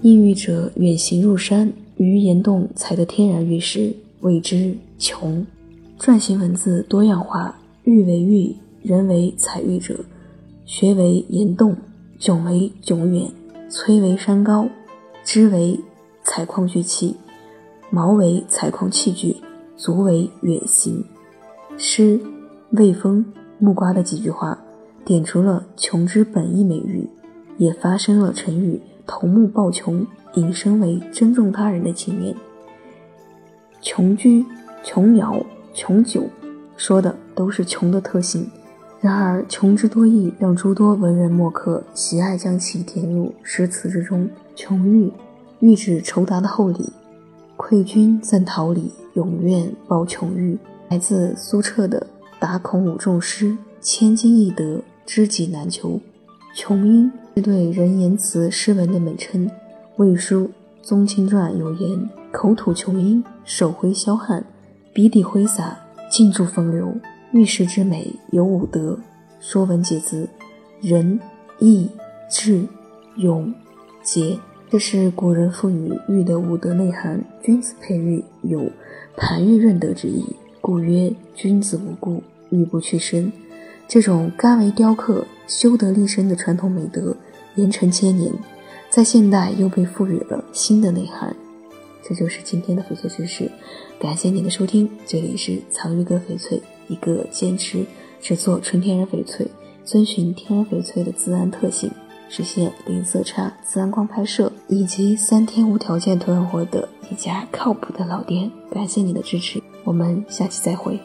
意欲者远行入山，于岩洞采得天然玉石，谓之琼。篆形文字多样化，玉为玉，人为采玉者，学为岩洞，迥为迥远，摧为山高，枝为采矿具器，毛为采矿器具，足为远行。诗魏风木瓜的几句话，点出了穷之本意美誉，也发生了成语“头目抱穷”，引申为珍重他人的情念。穷居、穷鸟、穷酒，说的都是穷的特性。然而，穷之多义让诸多文人墨客喜爱将其填入诗词之中。穷欲，欲指酬答的厚礼。愧君赠桃李，永愿报穷欲。来自苏澈的《答孔武仲诗》，千金易得，知己难求。琼音是对人言辞诗文的美称，《魏书·宗亲传》有言：“口吐琼音，手挥霄汉，笔底挥洒，尽铸风流。玉石之美有五德，《说文解字》：仁、义、智、勇、节。这是古人赋予玉的五德内涵。君子佩玉，有盘玉润德之意。故曰：君子无故，玉不去身。这种甘为雕刻、修得立身的传统美德，延承千年，在现代又被赋予了新的内涵。这就是今天的翡翠知识，感谢您的收听。这里是藏玉哥翡翠，一个坚持只做纯天然翡翠，遵循天然翡翠的自然特性，实现零色差、自然光拍摄以及三天无条件退换货的一家靠谱的老店。感谢你的支持。我们下期再会。